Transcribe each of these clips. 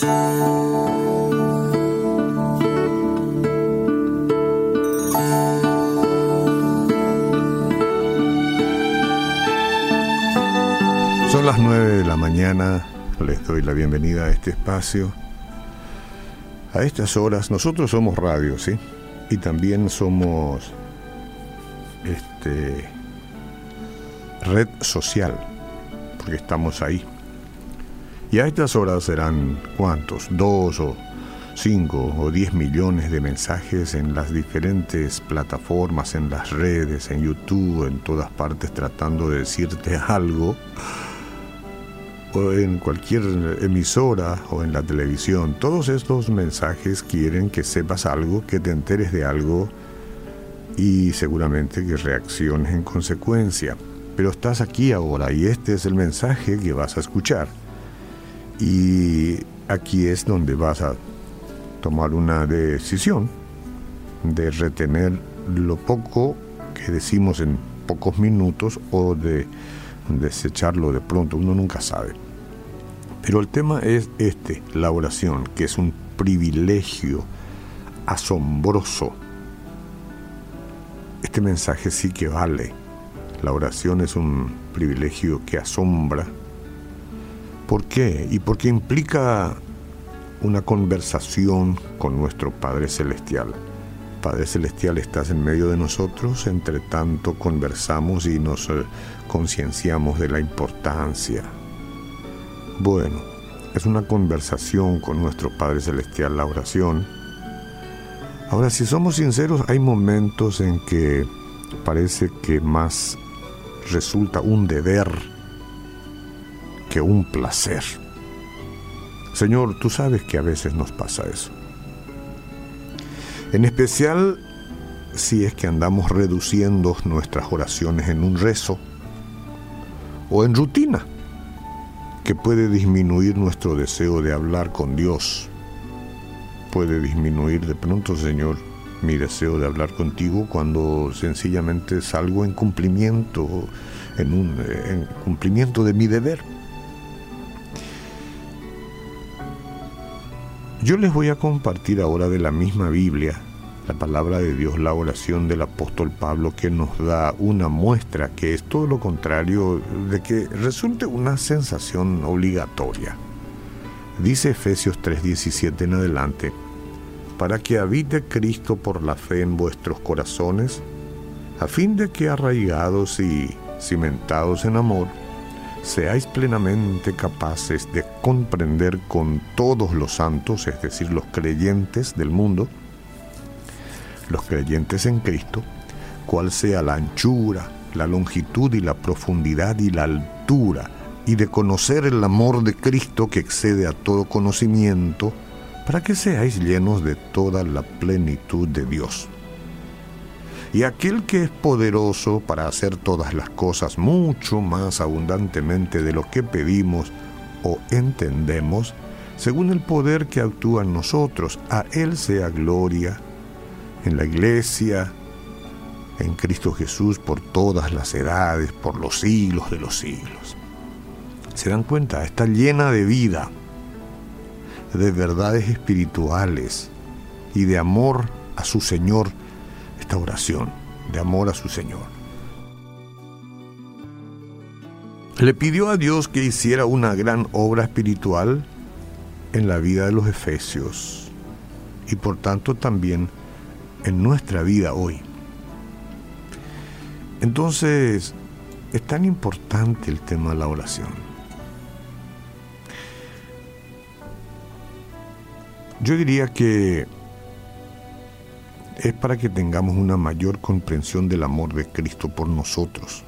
Son las 9 de la mañana, les doy la bienvenida a este espacio. A estas horas, nosotros somos radio, ¿sí? Y también somos este, red social, porque estamos ahí. Y a estas horas serán cuántos, dos o cinco o diez millones de mensajes en las diferentes plataformas, en las redes, en YouTube, en todas partes, tratando de decirte algo o en cualquier emisora o en la televisión, todos estos mensajes quieren que sepas algo, que te enteres de algo y seguramente que reacciones en consecuencia. Pero estás aquí ahora y este es el mensaje que vas a escuchar. Y aquí es donde vas a tomar una decisión de retener lo poco que decimos en pocos minutos o de desecharlo de pronto, uno nunca sabe. Pero el tema es este, la oración, que es un privilegio asombroso. Este mensaje sí que vale. La oración es un privilegio que asombra. ¿Por qué? Y porque implica una conversación con nuestro Padre Celestial. Padre Celestial, estás en medio de nosotros, entre tanto conversamos y nos eh, concienciamos de la importancia. Bueno, es una conversación con nuestro Padre Celestial, la oración. Ahora, si somos sinceros, hay momentos en que parece que más resulta un deber que un placer. Señor, tú sabes que a veces nos pasa eso. En especial si es que andamos reduciendo nuestras oraciones en un rezo o en rutina, que puede disminuir nuestro deseo de hablar con Dios. Puede disminuir de pronto, Señor, mi deseo de hablar contigo cuando sencillamente salgo en cumplimiento, en un en cumplimiento de mi deber. Yo les voy a compartir ahora de la misma Biblia, la palabra de Dios, la oración del apóstol Pablo que nos da una muestra que es todo lo contrario de que resulte una sensación obligatoria. Dice Efesios 3:17 en adelante, para que habite Cristo por la fe en vuestros corazones, a fin de que arraigados y cimentados en amor, seáis plenamente capaces de comprender con todos los santos, es decir, los creyentes del mundo, los creyentes en Cristo, cuál sea la anchura, la longitud y la profundidad y la altura, y de conocer el amor de Cristo que excede a todo conocimiento, para que seáis llenos de toda la plenitud de Dios. Y aquel que es poderoso para hacer todas las cosas mucho más abundantemente de lo que pedimos o entendemos, según el poder que actúa en nosotros, a Él sea gloria en la iglesia, en Cristo Jesús, por todas las edades, por los siglos de los siglos. ¿Se dan cuenta? Está llena de vida, de verdades espirituales y de amor a su Señor oración de amor a su Señor. Le pidió a Dios que hiciera una gran obra espiritual en la vida de los efesios y por tanto también en nuestra vida hoy. Entonces, es tan importante el tema de la oración. Yo diría que es para que tengamos una mayor comprensión del amor de Cristo por nosotros.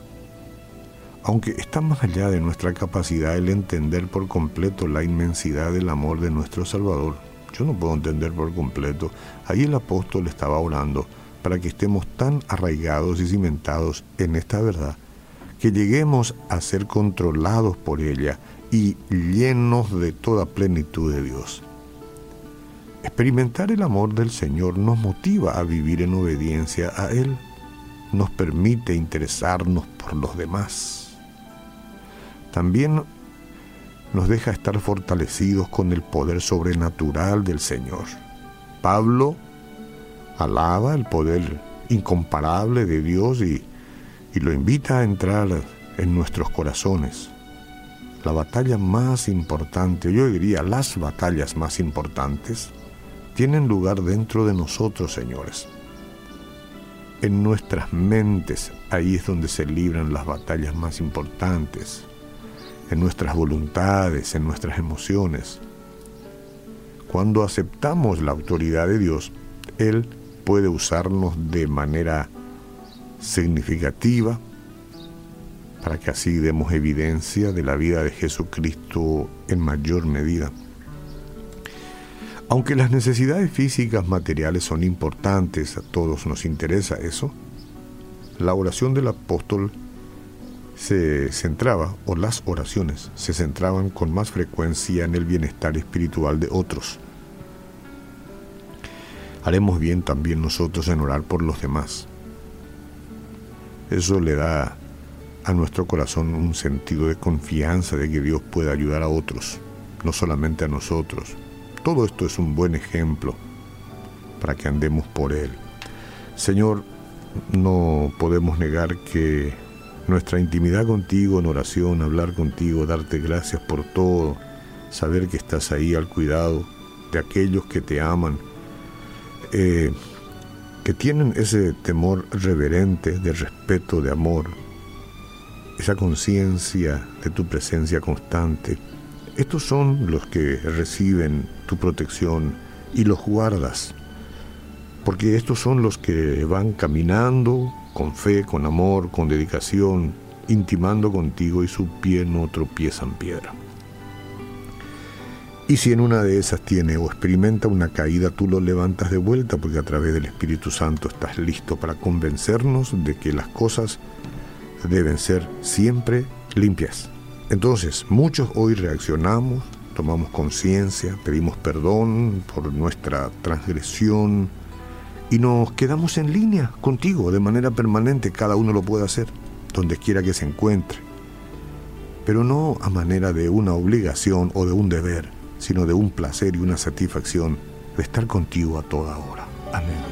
Aunque está más allá de nuestra capacidad el entender por completo la inmensidad del amor de nuestro Salvador, yo no puedo entender por completo. Ahí el apóstol estaba orando para que estemos tan arraigados y cimentados en esta verdad que lleguemos a ser controlados por ella y llenos de toda plenitud de Dios. Experimentar el amor del Señor nos motiva a vivir en obediencia a Él, nos permite interesarnos por los demás. También nos deja estar fortalecidos con el poder sobrenatural del Señor. Pablo alaba el poder incomparable de Dios y, y lo invita a entrar en nuestros corazones. La batalla más importante, yo diría las batallas más importantes, tienen lugar dentro de nosotros, señores. En nuestras mentes, ahí es donde se libran las batallas más importantes. En nuestras voluntades, en nuestras emociones. Cuando aceptamos la autoridad de Dios, Él puede usarnos de manera significativa para que así demos evidencia de la vida de Jesucristo en mayor medida. Aunque las necesidades físicas materiales son importantes, a todos nos interesa eso, la oración del apóstol se centraba, o las oraciones se centraban con más frecuencia en el bienestar espiritual de otros. Haremos bien también nosotros en orar por los demás. Eso le da a nuestro corazón un sentido de confianza de que Dios puede ayudar a otros, no solamente a nosotros. Todo esto es un buen ejemplo para que andemos por Él. Señor, no podemos negar que nuestra intimidad contigo en oración, hablar contigo, darte gracias por todo, saber que estás ahí al cuidado de aquellos que te aman, eh, que tienen ese temor reverente de respeto, de amor, esa conciencia de tu presencia constante. Estos son los que reciben tu protección y los guardas, porque estos son los que van caminando con fe, con amor, con dedicación, intimando contigo y su pie no tropieza en piedra. Y si en una de esas tiene o experimenta una caída, tú lo levantas de vuelta porque a través del Espíritu Santo estás listo para convencernos de que las cosas deben ser siempre limpias. Entonces, muchos hoy reaccionamos, tomamos conciencia, pedimos perdón por nuestra transgresión y nos quedamos en línea contigo de manera permanente, cada uno lo puede hacer, donde quiera que se encuentre, pero no a manera de una obligación o de un deber, sino de un placer y una satisfacción de estar contigo a toda hora. Amén.